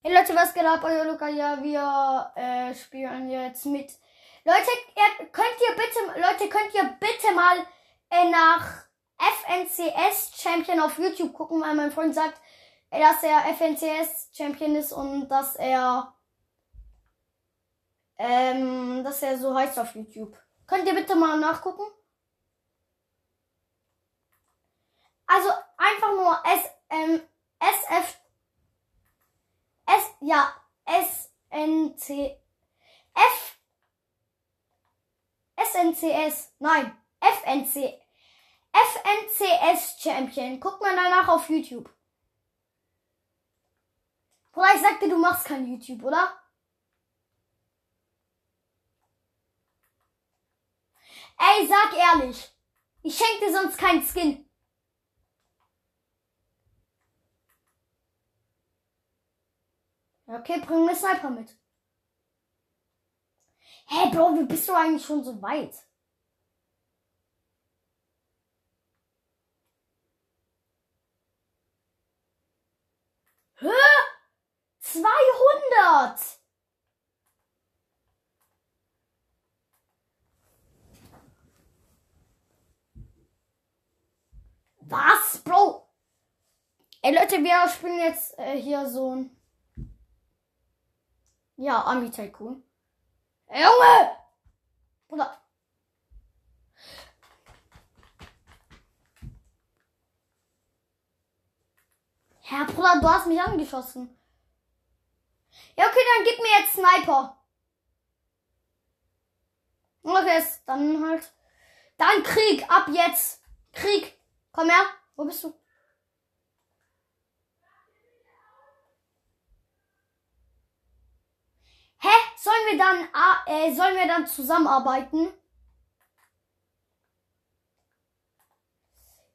Hey Leute, was geht ab? Euer Luca, ja, wir äh, spielen jetzt mit. Leute, ihr, könnt ihr bitte, Leute, könnt ihr bitte mal äh, nach FNCS Champion auf YouTube gucken, weil mein Freund sagt, äh, dass er FNCS Champion ist und dass er, ähm, dass er so heißt auf YouTube. Könnt ihr bitte mal nachgucken? Also einfach nur S, ähm, SF S, ja, S, N, C, F, SNCS, nein, FNC, FNCS Champion. Guck mal danach auf YouTube. Oder ich sagte, du machst kein YouTube, oder? Ey, sag ehrlich. Ich schenke dir sonst keinen Skin. Okay, bring mir Sniper mit. Hä, hey, Bro, wie bist du eigentlich schon so weit? Hä? 200! Was, Bro? Ey, Leute, wir spielen jetzt äh, hier so ein ja, Ami Tycoon. Hey, Junge! Bruder. Herr Bruder, du hast mich angeschossen. Ja, okay, dann gib mir jetzt Sniper. Okay, dann halt. Dann Krieg, ab jetzt. Krieg. Komm her. Wo bist du? Hä? Sollen wir dann, äh, sollen wir dann zusammenarbeiten?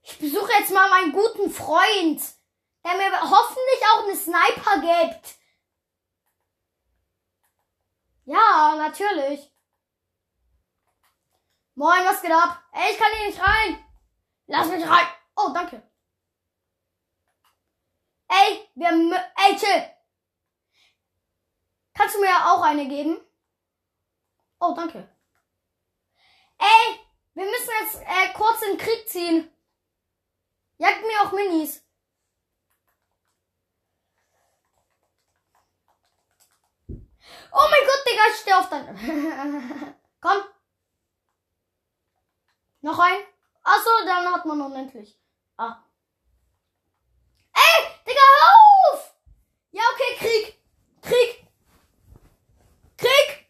Ich besuche jetzt mal meinen guten Freund, der mir hoffentlich auch eine Sniper gibt. Ja, natürlich. Moin, was geht ab? Ey, ich kann hier nicht rein. Lass mich rein. Oh, danke. Ey, wir, ey, chill. Kannst du mir auch eine geben? Oh, danke. Ey, wir müssen jetzt äh, kurz in den Krieg ziehen. Jagt mir auch Minis. Oh mein Gott, Digga, ich stehe auf dein. Komm. Noch ein. Achso, dann hat man unendlich. Ah. Ey, Digga, hör auf! Ja, okay, Krieg. Krieg. Krieg!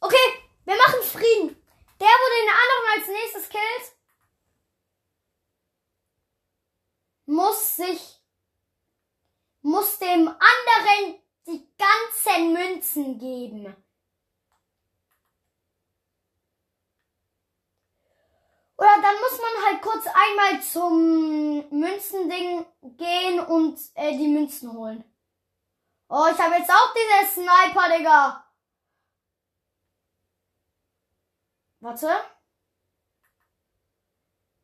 Okay, wir machen Frieden. Der, wo den anderen als nächstes killt, muss sich, muss dem anderen die ganzen Münzen geben. Oder dann muss man halt kurz einmal zum Münzending gehen und äh, die Münzen holen. Oh, ich habe jetzt auch diese Sniper, Digga. Warte.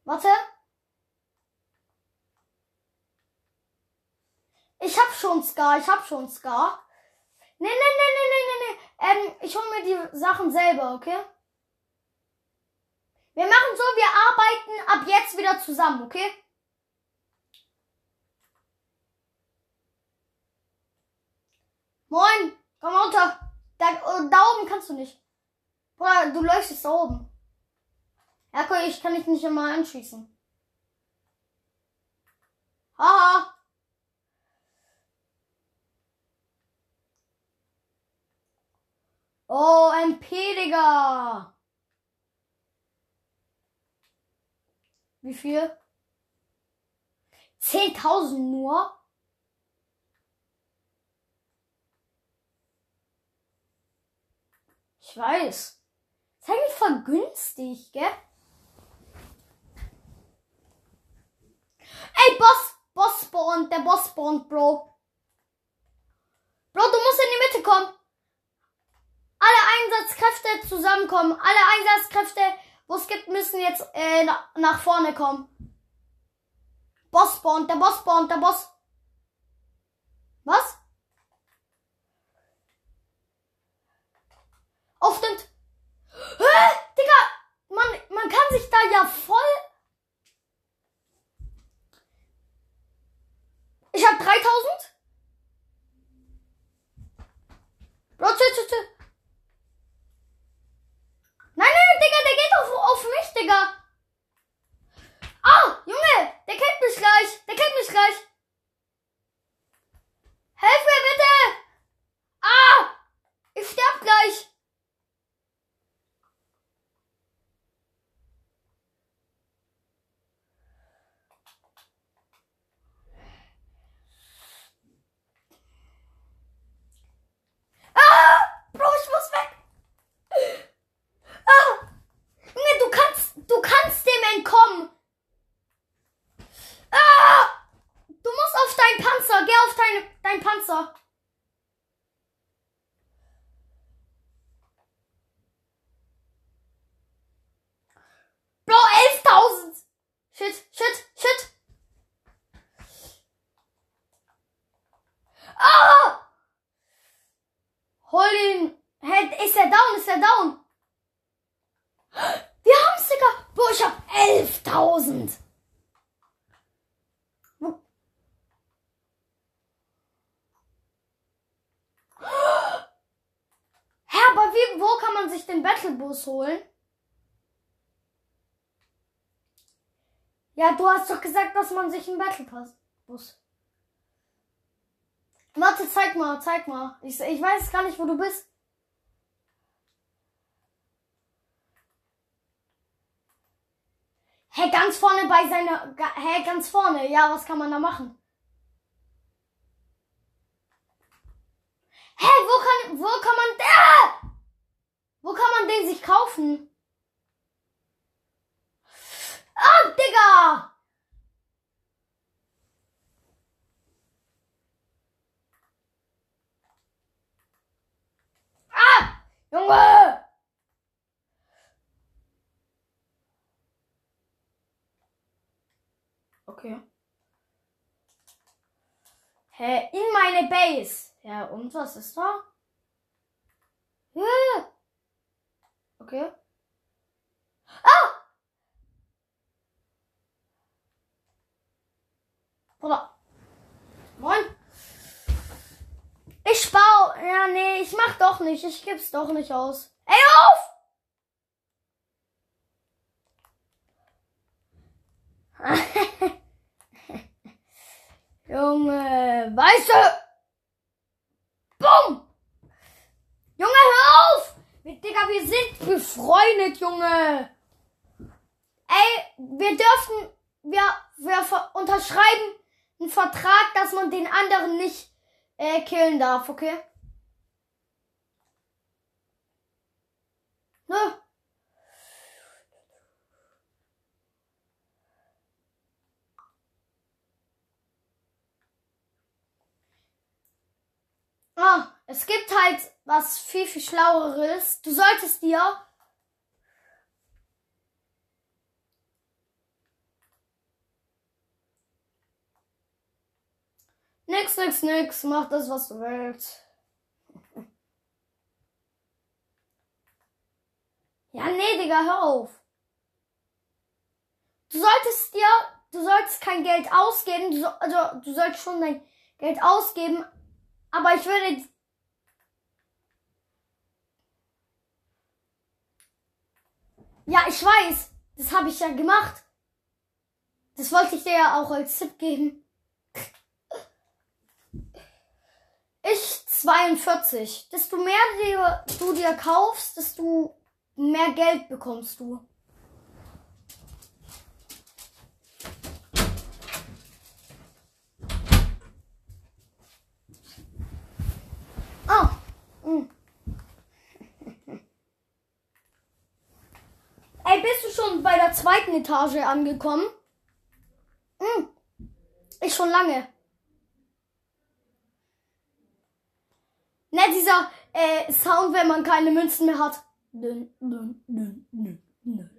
Warte. Ich hab schon Scar, ich hab schon Scar. Nee, nee, nee, nee, nee, nee, nee. Ähm, ich hol mir die Sachen selber, okay? Wir machen so, wir arbeiten ab jetzt wieder zusammen, okay? Moin, komm runter. Da, da oben kannst du nicht. Bruder, du leuchtest da oben. Ja, cool, ich kann dich nicht immer anschießen. Haha. Oh, MP, Digga. Wie viel? 10.000 nur? Ich weiß. Ist eigentlich voll günstig, gell? Ey, Boss! Boss spawnt, der Boss spawnt, Bro. Bro, du musst in die Mitte kommen. Alle Einsatzkräfte zusammenkommen. Alle Einsatzkräfte, es gibt müssen jetzt äh, na, nach vorne kommen. Boss spawnt, der Boss spawnt, der Boss. Was? Auf stimmt. Hä? Digga, man, man kann sich da ja voll... Ich hab 3000? Man sich den Battle Bus holen? Ja, du hast doch gesagt, dass man sich einen Battle Pass Bus. Warte, zeig mal, zeig mal. Ich, ich weiß gar nicht, wo du bist. Hä, hey, ganz vorne bei seiner. Hä, hey, ganz vorne. Ja, was kann man da machen? Hä, hey, wo kann. Wo kann man. Ah! Wo kann man den sich kaufen? Ah, Digga! Ah! Junge! Okay. Hä, in meine Base. Ja, und was ist da? Ja. Okay. Ah! Bruder. Moin. Ich baue. Ja, nee, ich mach doch nicht. Ich geb's doch nicht aus. Ey, auf! Junge, weißt du? Bumm! Junge, hör auf! Digga, wir sind befreundet, Junge! Ey, wir dürfen, wir, wir unterschreiben einen Vertrag, dass man den anderen nicht äh, killen darf, okay? Ne? Ah, es gibt halt was viel, viel Schlaueres. Du solltest dir Nix, nix, nix. Mach das, was du willst. Ja, nee, Digga, hör auf. Du solltest dir, du solltest kein Geld ausgeben. Du, also, du sollst schon dein Geld ausgeben. Aber ich würde. Ja, ich weiß. Das habe ich ja gemacht. Das wollte ich dir ja auch als Tipp geben. Ich 42. Desto mehr du dir kaufst, desto mehr Geld bekommst du. Ah. Hm. Ey, bist du schon bei der zweiten Etage angekommen? Hm. Ich schon lange. Ne, dieser äh, Sound, wenn man keine Münzen mehr hat. Dün, dün, dün, dün, dün.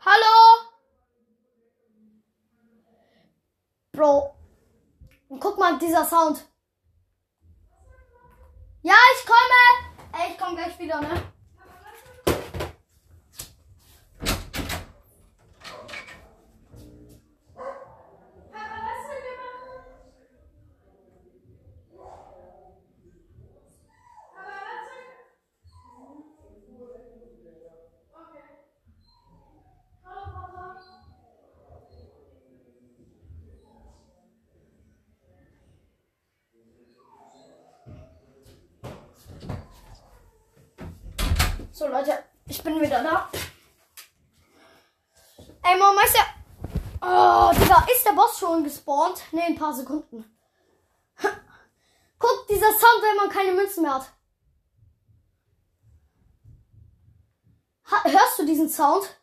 Hallo? Bro. Guck mal, dieser Sound. Ja, ich komme. Ey, ich komme gleich wieder, ne? So, Leute, ich bin wieder da. Ey, Mom, ist der. Oh, Digga, ist der Boss schon gespawnt? Ne, ein paar Sekunden. Guck, dieser Sound, wenn man keine Münzen mehr hat. Ha hörst du diesen Sound?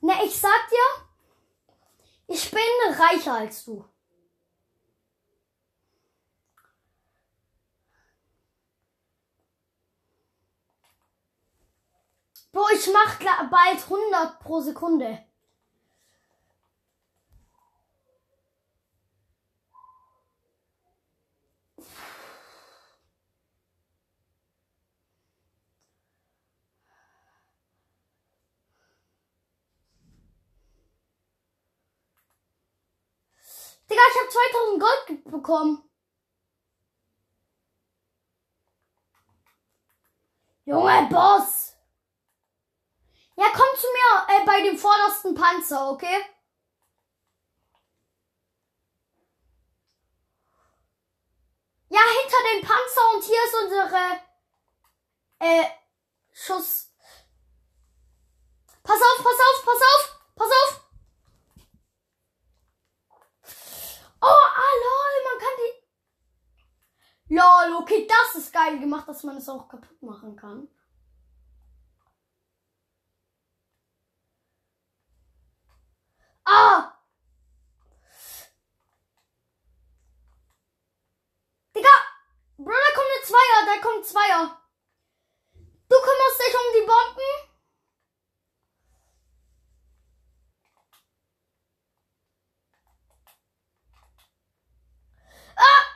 Ne, ich sag dir, ich bin reicher als du. Boah, ich mach bald 100 pro Sekunde. Digga, ich hab 2000 Gold bekommen. Junge Boss! Ja, komm zu mir äh, bei dem vordersten Panzer, okay? Ja, hinter dem Panzer und hier ist unsere äh, Schuss. Pass auf, pass auf, pass auf, pass auf. Oh, ah, lol, man kann die. Lol, okay, das ist geil gemacht, dass man es auch kaputt machen kann. Ah! Digga! Bro, da kommt eine Zweier. Du kümmerst dich um die Bomben? Ah!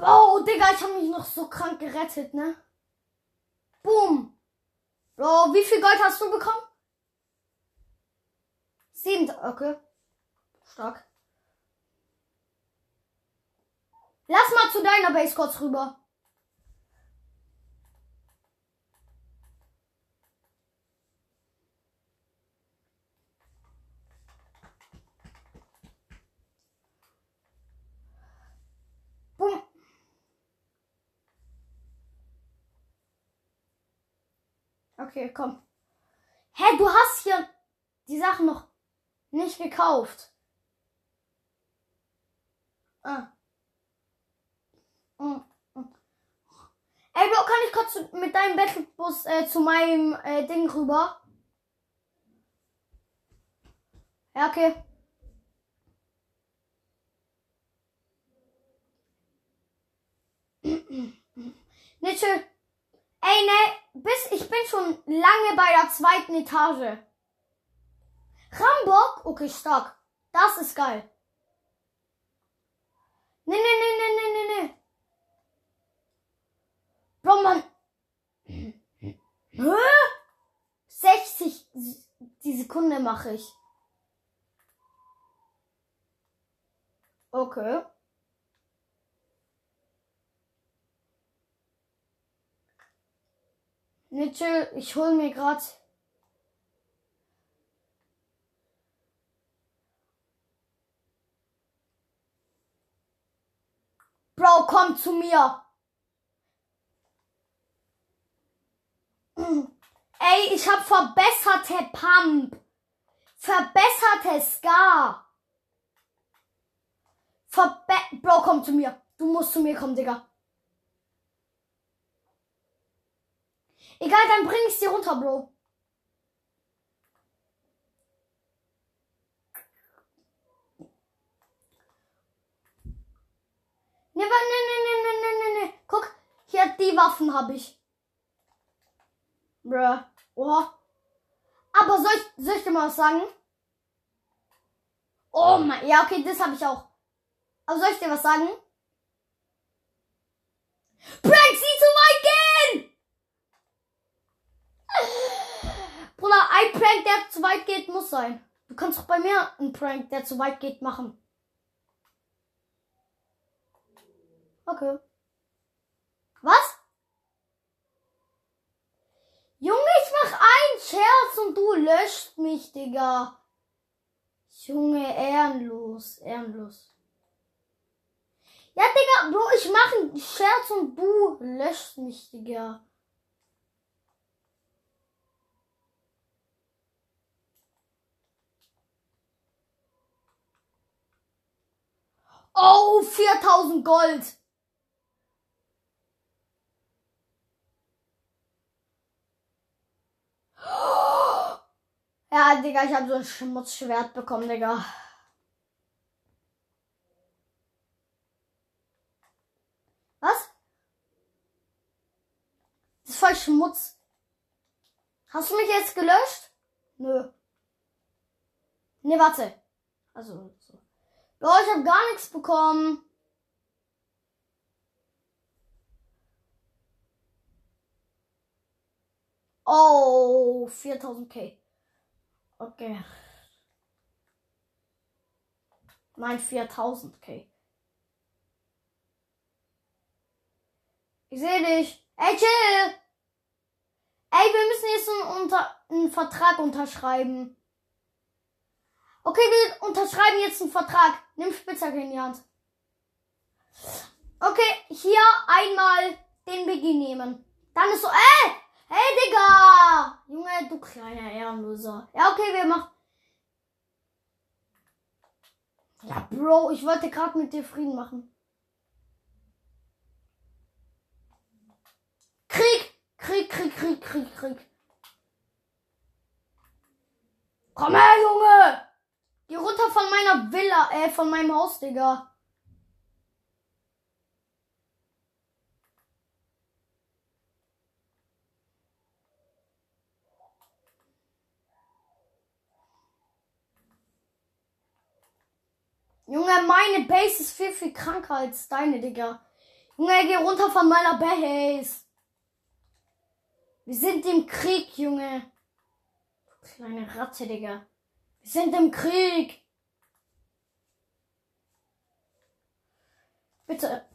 Oh, Digga, ich habe mich noch so krank gerettet, ne? Bro, wie viel Gold hast du bekommen? Sieben. Okay. Stark. Lass mal zu deiner Base kurz rüber. Okay, komm. Hä, du hast hier die Sachen noch nicht gekauft. Ah. Mm, mm. Ey, kann ich kurz mit deinem Battlebus äh, zu meinem äh, Ding rüber? Ja, okay. Chill. Ey, ne, bis ich bin schon lange bei der zweiten Etage. Rambock? Okay, stark. Das ist geil. Ne, ne, ne, ne, ne, ne, ne. Bro, man. Hä? 60 die Sekunde mache ich. Okay. Chill, ich hol mir grad. Bro, komm zu mir. Ey, ich hab verbesserte Pump. Verbesserte Scar. Verbe Bro, komm zu mir. Du musst zu mir kommen, Digga. Egal, dann bring ich sie runter, Bro. Ne, ne, ne, ne, ne, ne, ne, ne. Guck, hier die Waffen habe ich. Bruh. Oha. Aber soll ich, soll ich dir mal was sagen? Oh mein, ja, okay, das habe ich auch. Aber soll ich dir was sagen? Prank sie zu weit gehen! Bruder, ein Prank, der zu weit geht, muss sein. Du kannst doch bei mir einen Prank, der zu weit geht, machen. Okay. Was? Junge, ich mach einen Scherz und du löscht mich, Digga. Junge, ehrenlos, ehrenlos. Ja, Digga, Bro, ich mach einen Scherz und du löscht mich, Digga. Oh, 4000 Gold. Ja, Digga, ich habe so ein Schmutzschwert bekommen, Digga. Was? Das ist voll Schmutz. Hast du mich jetzt gelöscht? Nö. Ne, warte. Also, ja, ich habe gar nichts bekommen. Oh, 4000k. Okay. Nein, 4000k. Ich sehe dich. Ey, chill! Ey, wir müssen jetzt einen, unter einen Vertrag unterschreiben. Okay, wir unterschreiben jetzt einen Vertrag. Nimm Spitzhacke in die Hand. Okay, hier einmal den Beginn nehmen. Dann ist so, ey! Hey, Digga! Junge, du kleiner Ehrenloser. Ja, okay, wir machen. Ja, Bro, ich wollte gerade mit dir Frieden machen. Krieg! Krieg, Krieg, Krieg, Krieg, Krieg. Komm her, Junge! Geh runter von meiner Villa, äh, von meinem Haus, Digga. Junge, meine Base ist viel, viel kranker als deine, Digga. Junge, geh runter von meiner Base. Wir sind im Krieg, Junge. Kleine Ratte, Digga. Sind im Krieg. Bitte.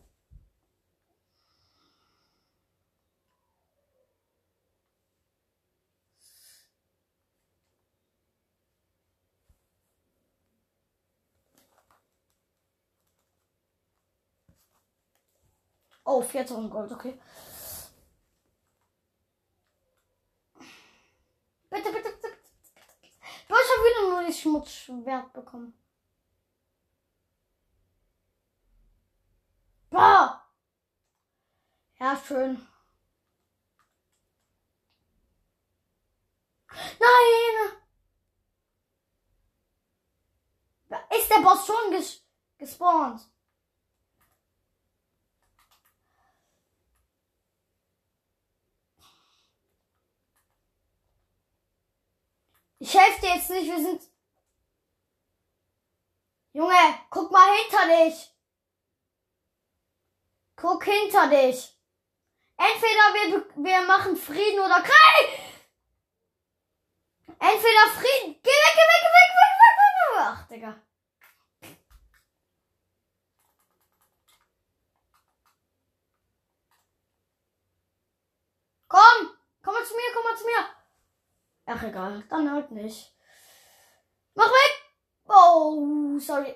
Oh, 4000 Gold, okay. Bitte, bitte, bitte. bitte. Du hast schon wieder nur das Schmutzschwert bekommen. Boah! Ja, schön. Nein! Ist der Boss schon ges gespawnt? Ich helfe dir jetzt nicht, wir sind. Junge, guck mal hinter dich. Guck hinter dich. Entweder wir, wir machen Frieden oder Krieg. Entweder Frieden. Geh weg, geh weg, geh weg, weg, weg, weg, weg. Ach, Digga. Komm, komm mal zu mir, komm mal zu mir. Ach, egal. Dann halt nicht. Mach weg! Oh, sorry.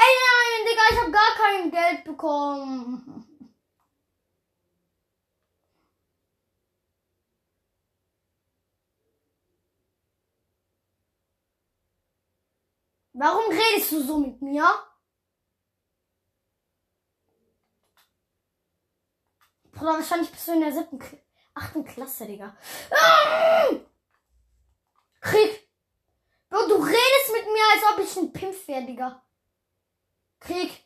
Ey, nein, Digga, ich hab gar kein Geld bekommen. Warum redest du so mit mir? Bruder, wahrscheinlich bist du in der siebten, achten Klasse, Digga. Krieg! Bro, du redest mit mir, als ob ich ein Pimpf wäre, Digga. Krieg!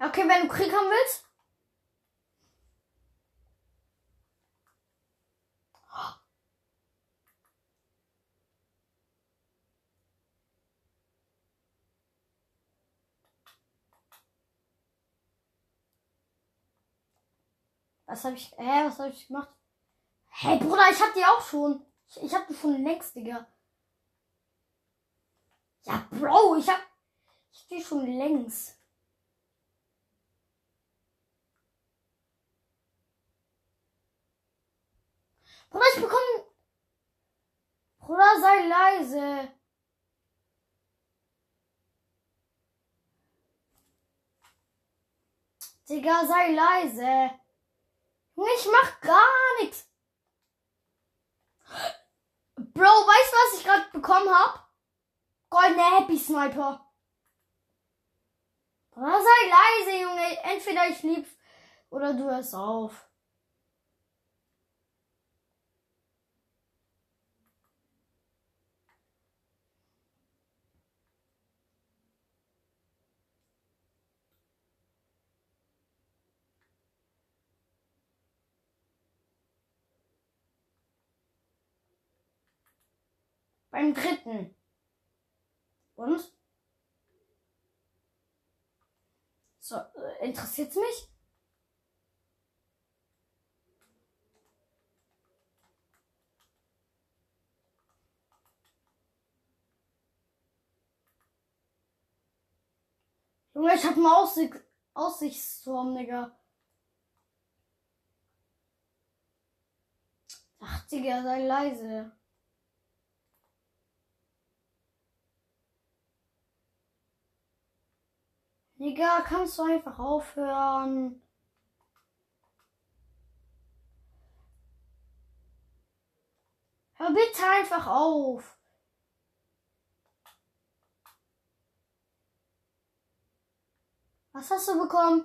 Okay, wenn du Krieg haben willst. Was habe ich. Hä, was habe ich gemacht? Hey Bruder, ich hab die auch schon. Ich, ich hab die schon längst, Digga. Ja, Bro, ich hab. Ich die schon längst. Bruder, ich bekomme. Bruder, sei leise. Digga, sei leise. Ich mach gar nichts. Bro, weißt du, was ich gerade bekommen hab? Goldene Happy Sniper. Sei leise, Junge. Entweder ich lieb oder du hörst auf. Beim dritten. Und? So, äh, interessiert's mich? Junge, ich hab einen Aussicht Aussichtsturm, Digga. 80er, sei leise. Digga, kannst du einfach aufhören? Hör bitte einfach auf. Was hast du bekommen?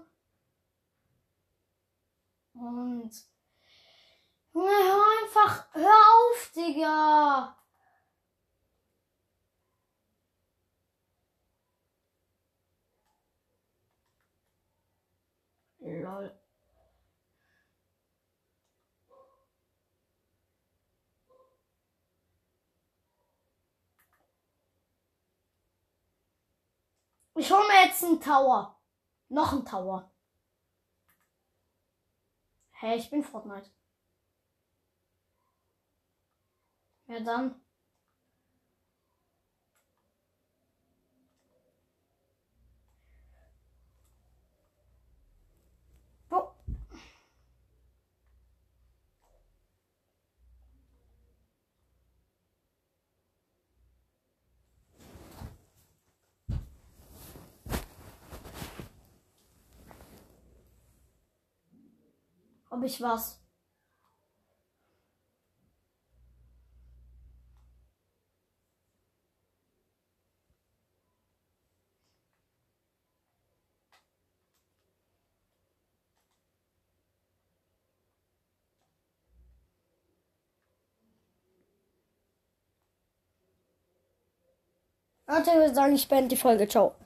Und. Junge, hör einfach. Hör auf, Digga. Lol. Ich hole mir jetzt einen Tower. Noch ein Tower. Hey, ich bin Fortnite. Ja dann. Ob ich was? Leute, ich würde sagen, ich beende die Folge. Ciao.